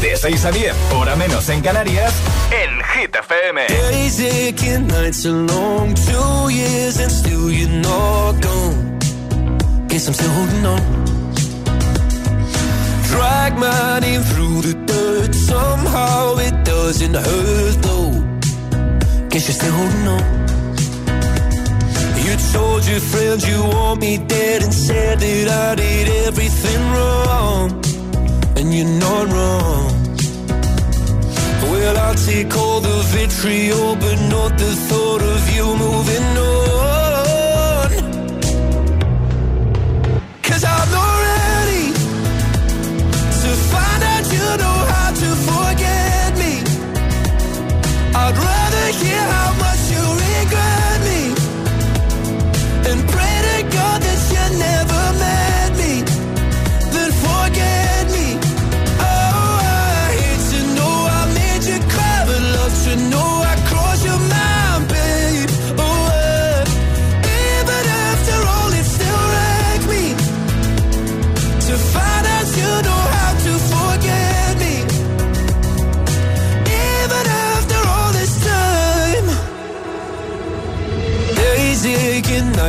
De 6 a 10, hora menos en Canarias, en Hit FM. Days aching, nights are long, two years and still you're not gone. Guess I'm still holding on. Drag my name through the dirt, somehow it doesn't hurt though. Guess you're still holding on. You told your friends you want me dead and said that I did everything wrong. And you're not wrong. Well, I'll take all the vitriol, but not the thought of you moving on.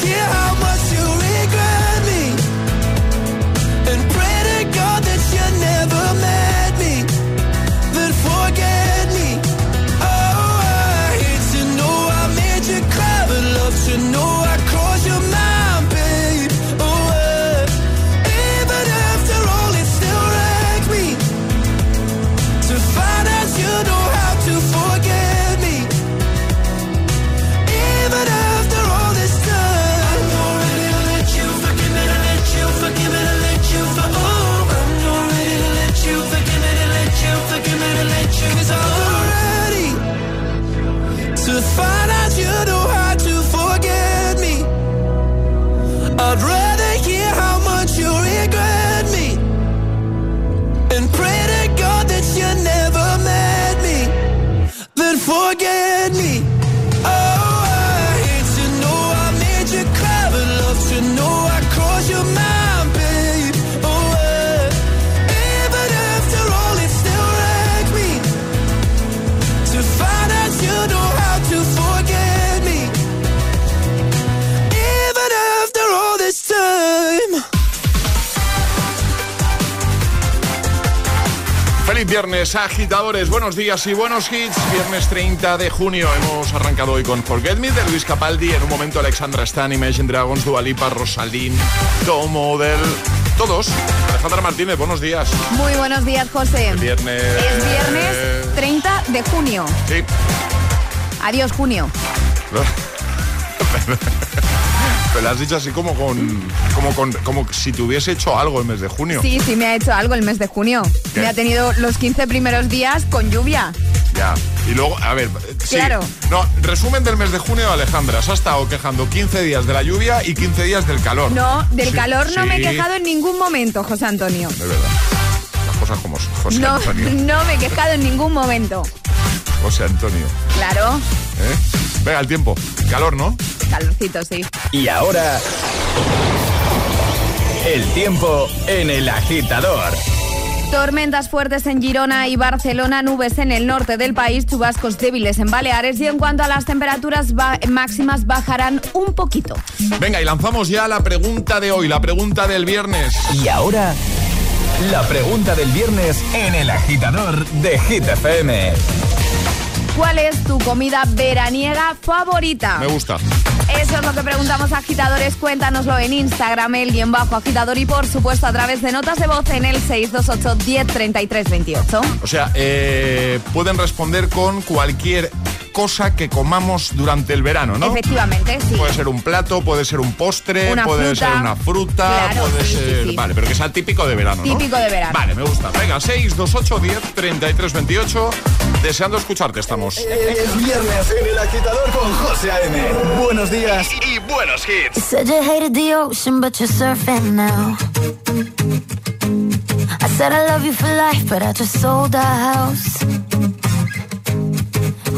see how Viernes, agitadores. Buenos días y buenos hits. Viernes 30 de junio. Hemos arrancado hoy con Forget Me de Luis Capaldi. En un momento, Alexandra Stan, Imagine Dragons, Dualipa, Rosalín, Tom Model. Todos. Alejandra Martínez, buenos días. Muy buenos días, José. Viernes. Es viernes 30 de junio. Sí. Adiós, junio. Pero lo has dicho así como con, como con. como si te hubiese hecho algo el mes de junio. Sí, sí me ha hecho algo el mes de junio. ¿Qué? Me ha tenido los 15 primeros días con lluvia. Ya. Y luego, a ver, sí. Claro. No, resumen del mes de junio, Alejandra. Se ha estado quejando 15 días de la lluvia y 15 días del calor. No, del Sí, calor no me he quejado en ningún momento, José Antonio. De verdad. Las cosas como José No, Antonio. no me he quejado en ningún momento. José Antonio. Claro, ¿eh? Venga el tiempo. Calor, ¿no? Calorcito, sí. Y ahora. El tiempo en el agitador. Tormentas fuertes en Girona y Barcelona, nubes en el norte del país, chubascos débiles en Baleares y en cuanto a las temperaturas máximas bajarán un poquito. Venga, y lanzamos ya la pregunta de hoy, la pregunta del viernes. Y ahora, la pregunta del viernes en el agitador de GTFM. ¿Cuál es tu comida veraniega favorita? Me gusta. Eso es lo que preguntamos a agitadores. Cuéntanoslo en Instagram, el guion bajo agitador y por supuesto a través de notas de voz en el 628 10 33 28. O sea, eh, pueden responder con cualquier cosa que comamos durante el verano, ¿no? Efectivamente, sí. Puede ser un plato, puede ser un postre, una puede fruta. ser una fruta, claro, puede sí, ser. Sí, sí. Vale, pero que sea típico de verano, Típico ¿no? de verano. Vale, me gusta. Venga, 6, 2, 8, 10, 33, 28. Deseando escucharte, estamos. Eh, es viernes en el agitador con José A.M. Buenos días y, y buenos hits. You said you hated the ocean, but you're surfing now. I said I love you for life, but I just sold our house.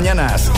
mañanas.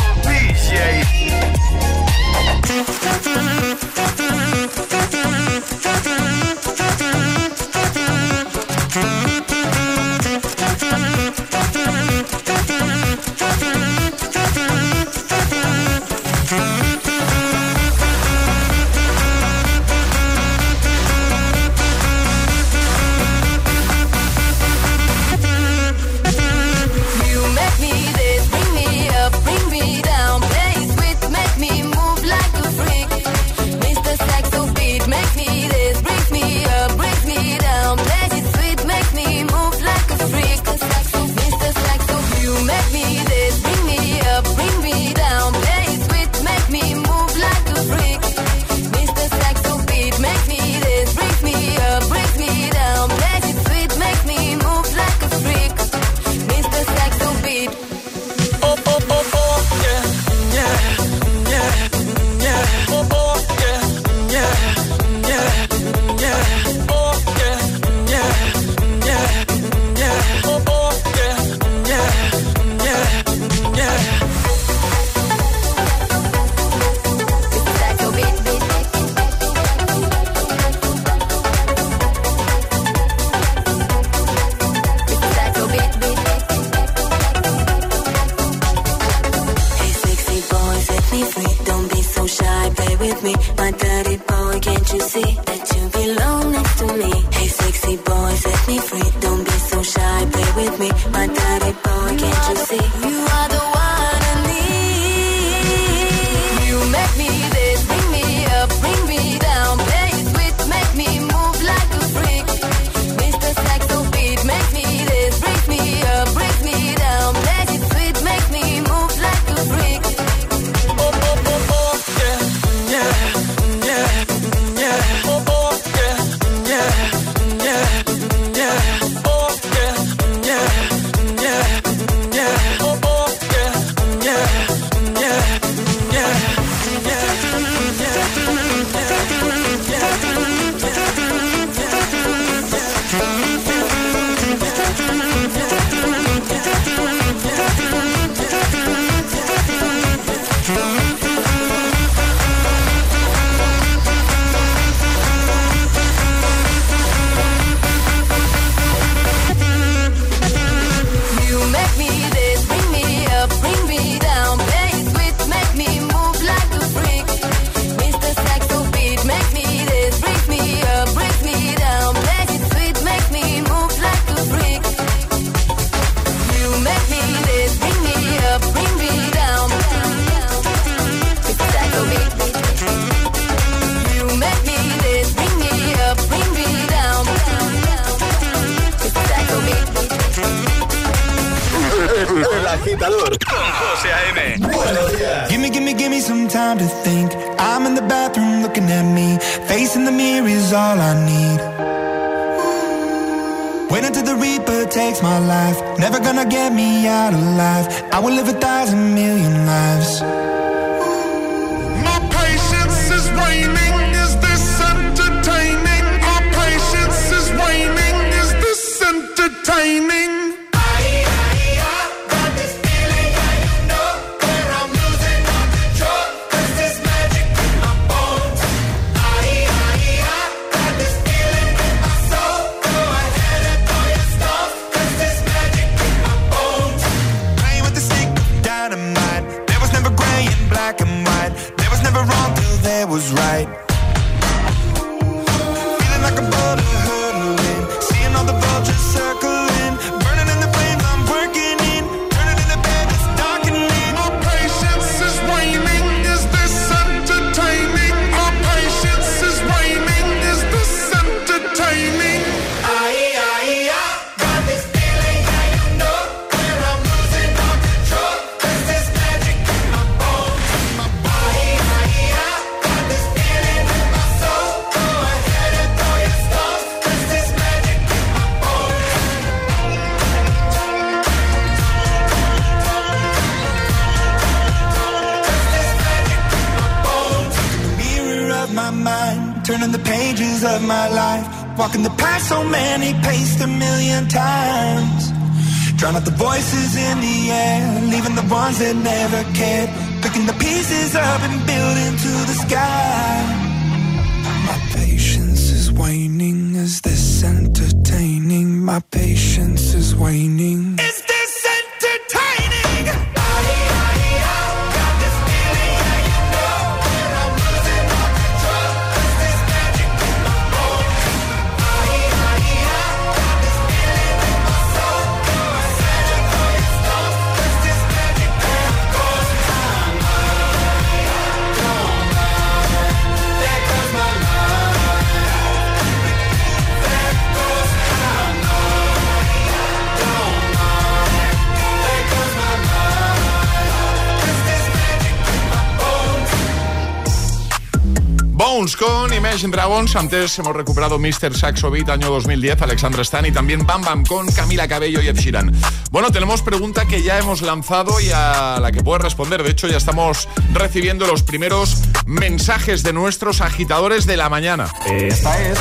Rose con Imagine Dragons. Antes hemos recuperado Mr. Saxo Beat año 2010, Alexandra Stan y también Bam Bam con Camila Cabello y Ed Sheeran. Bueno, tenemos pregunta que ya hemos lanzado y a la que puedes responder. De hecho, ya estamos recibiendo los primeros mensajes de nuestros agitadores de la mañana. Esta es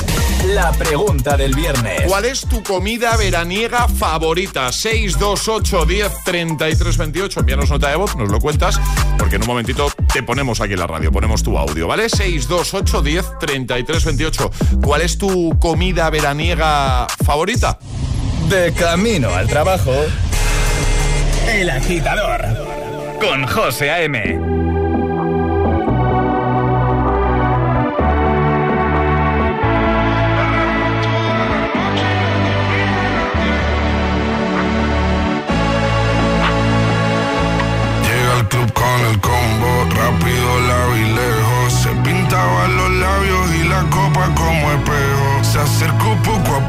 la pregunta del viernes. ¿Cuál es tu comida veraniega favorita? 628 10 33 28. Envíanos nota de voz, nos lo cuentas, porque en un momentito te ponemos aquí la radio, ponemos tu audio, ¿vale? 628 10 33 28. ¿Cuál es tu comida veraniega favorita? De camino al trabajo. El agitador. Con José A.M.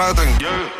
try think Yeah.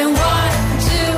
I'm snapping one, two.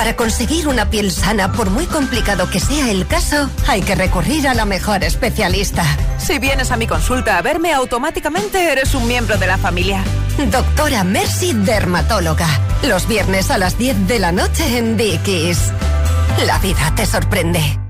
Para conseguir una piel sana, por muy complicado que sea el caso, hay que recurrir a la mejor especialista. Si vienes a mi consulta a verme, automáticamente eres un miembro de la familia. Doctora Mercy Dermatóloga. Los viernes a las 10 de la noche en Dickies. La vida te sorprende.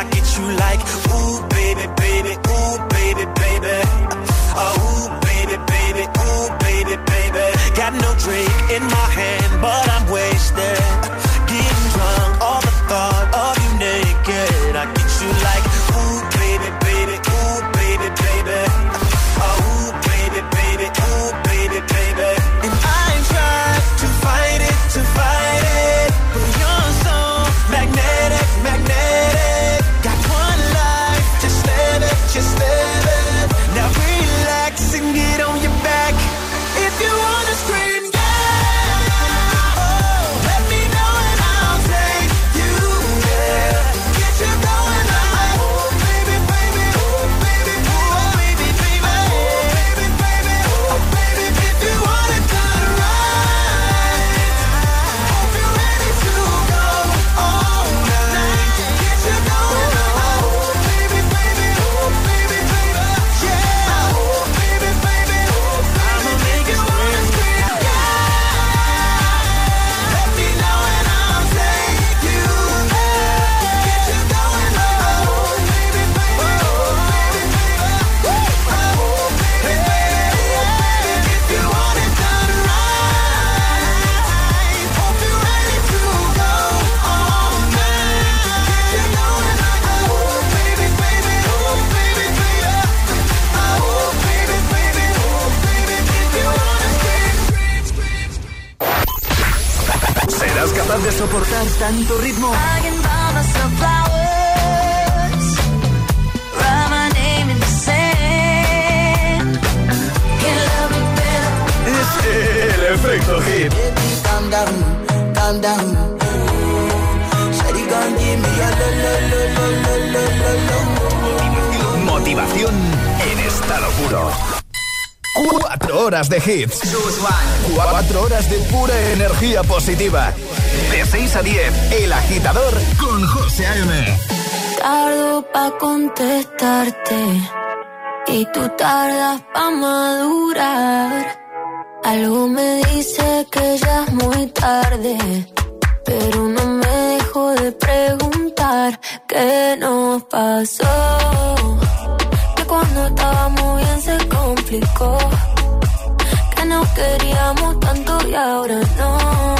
I get you like, ooh, baby, baby, ooh, baby, baby. Oh, ooh, baby, baby, ooh, baby, baby. Got no drink in my hand, but I'm wasted. Lo lo lo lo lo lo. Motivación en estado puro. Cuatro horas de hits. Cuatro horas de pura energía positiva. De 6 a 10, El Agitador con José A.M. Tardo pa' contestarte y tú tardas pa' madurar. Algo me dice que ya es muy tarde, pero no me dejo de preguntar qué nos pasó. Que cuando estábamos bien se complicó, que nos queríamos tanto y ahora no.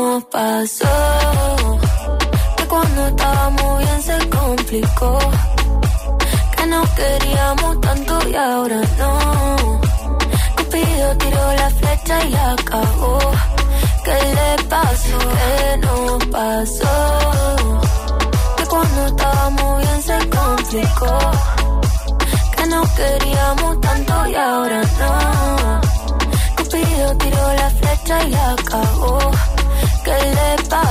nos pasó. Que cuando estábamos bien se complicó. Que no queríamos tanto y ahora no. Cupido tiró la flecha y la acabó. ¿Qué le pasó? ¿Qué nos pasó? Que cuando estábamos bien se complicó. Que no queríamos tanto y ahora no. Cupido tiró la flecha y la acabó ¿Qué le pasa?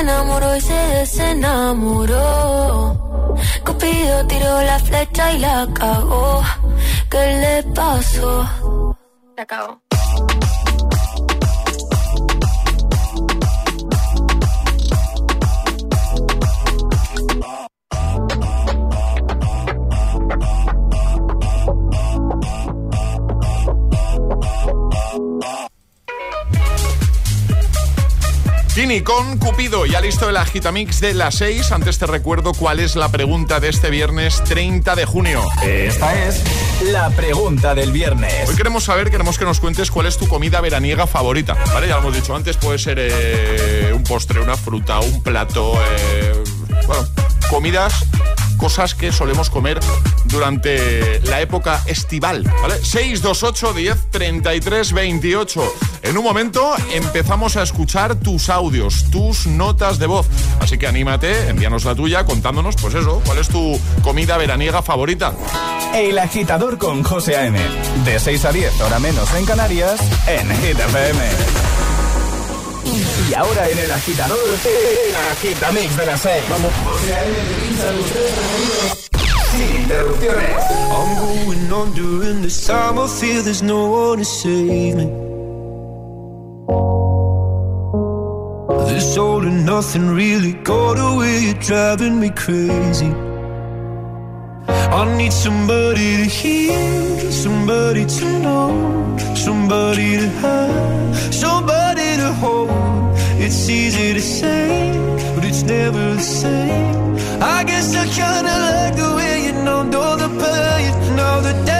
Enamoró y se desenamoró. Cupido tiró la flecha y la cagó. ¿Qué le pasó? Se acabó. Con Cupido, ya listo el agitamix de las 6. Antes te recuerdo cuál es la pregunta de este viernes 30 de junio. Esta es la pregunta del viernes. Hoy queremos saber, queremos que nos cuentes cuál es tu comida veraniega favorita. ¿Vale? Ya lo hemos dicho antes, puede ser eh, un postre, una fruta, un plato. eh, bueno, comidas, cosas que solemos comer durante la época estival. ¿Vale? 628 10 33 28. En un momento empezamos a escuchar tus audios, tus notas de voz. Así que anímate, envíanos la tuya contándonos, pues eso, cuál es tu comida veraniega favorita. El agitador con José A.M. De 6 a 10, hora menos en Canarias, en Hit FM. Ahora en el agitador, el agitamix de las 6. Vamos. I'm going under and this time I feel there's no one to save me. This all and nothing really got away, you're driving me crazy. I need somebody to hear, somebody to know, somebody to have, somebody to hold. It's easy to say, but it's never the same. I guess I kinda like the way you know, know the pain. Now the day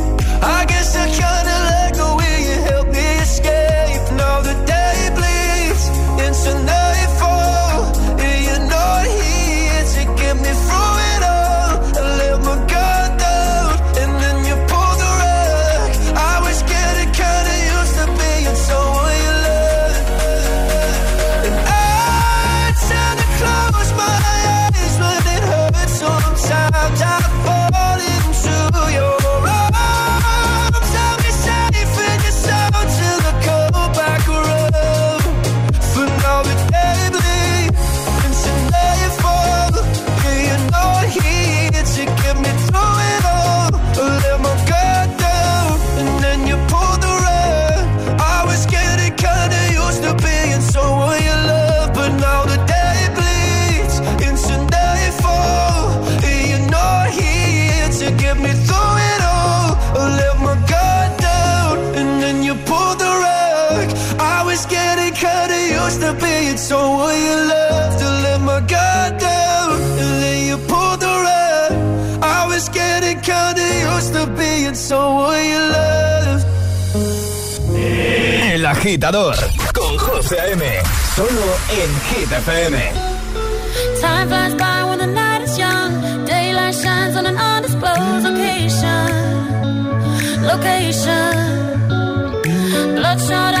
Agitador con José A.M. Solo en Hit FM. Time flies by when the night is young. Daylight shines on an undisclosed location. location. Bloodshot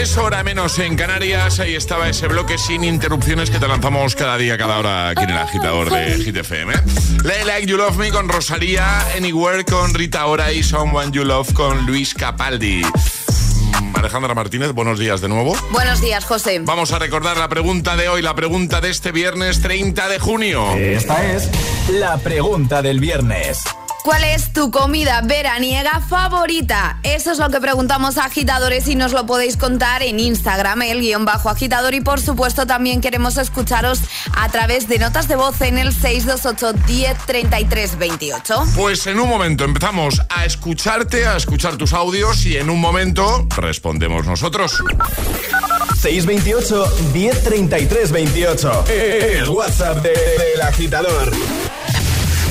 23, hora menos en Canarias. Ahí estaba ese bloque sin interrupciones que te lanzamos cada día, cada hora aquí en el agitador de Hit FM. ¿eh? Like You Love Me con Rosalía, Anywhere con Rita Ora y Someone You Love con Luis Capaldi. Mm, Alejandra Martínez, buenos días de nuevo. Buenos días, José. Vamos a recordar la pregunta de hoy, la pregunta de este viernes 30 de junio. Esta es la pregunta del viernes. ¿Cuál es tu comida veraniega favorita? Eso es lo que preguntamos a agitadores y nos lo podéis contar en Instagram, el guion bajo agitador. Y por supuesto también queremos escucharos a través de notas de voz en el 628-103328. Pues en un momento empezamos a escucharte, a escuchar tus audios y en un momento respondemos nosotros. 628-103328. El WhatsApp del de, de, agitador.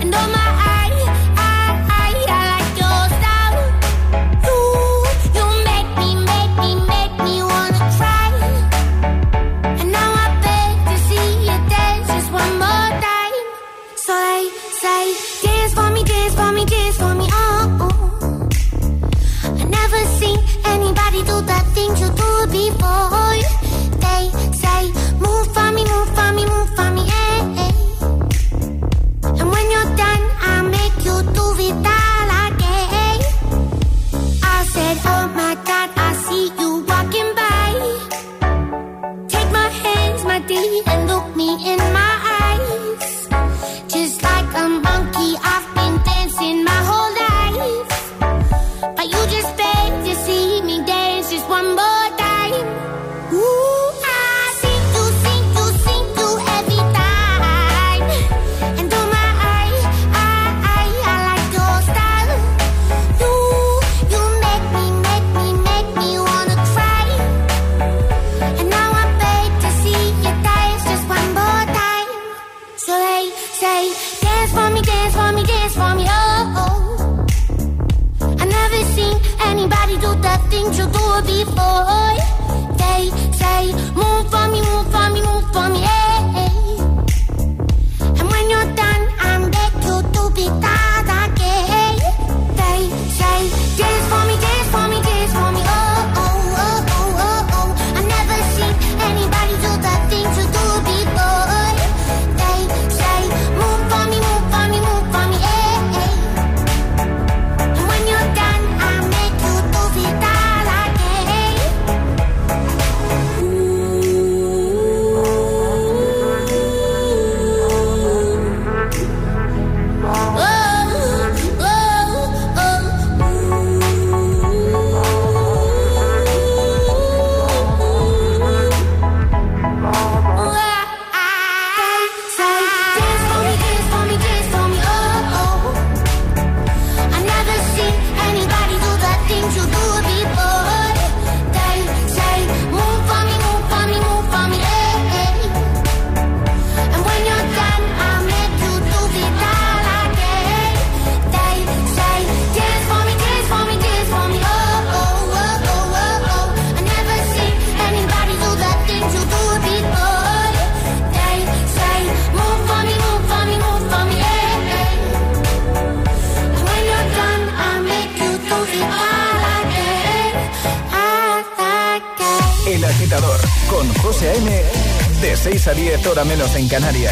And all my Canarias.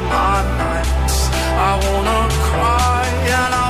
my nights. I wanna cry and I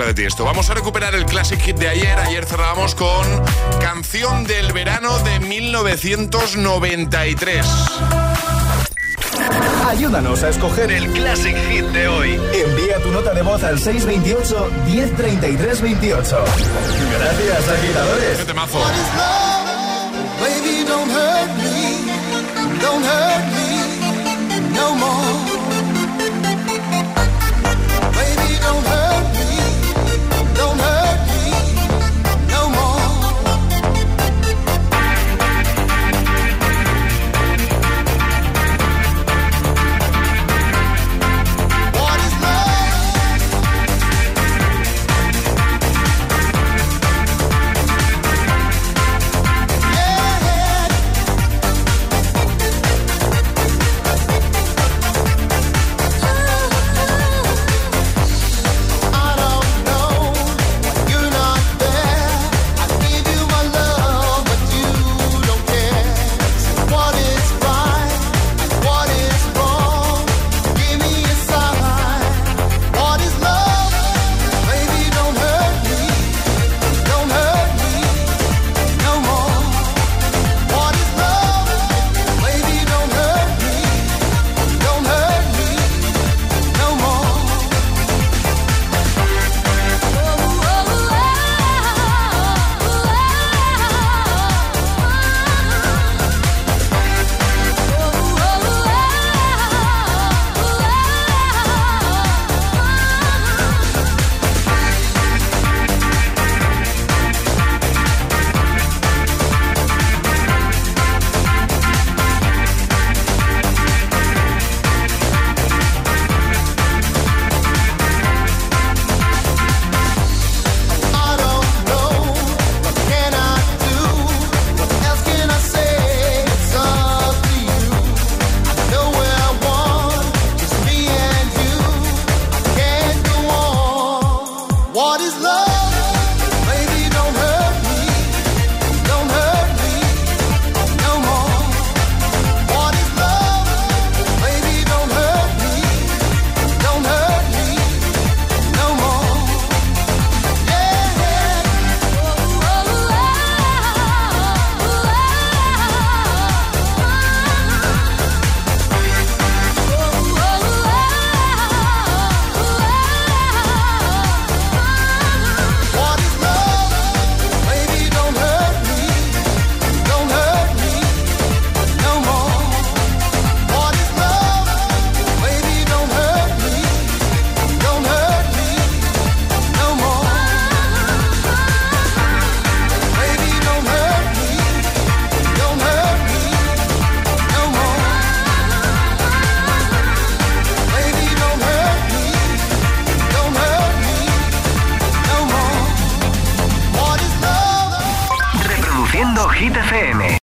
mezcla de Tiesto. Vamos a recuperar el Classic Hit de ayer. Ayer cerrábamos con Canción del Verano de 1993. Ayúdanos a escoger el Classic Hit de hoy. Envía tu nota de voz al 628 103328. Gracias, agitadores. ¡Qué temazo! Baby, don't hurt me. Don't hurt me.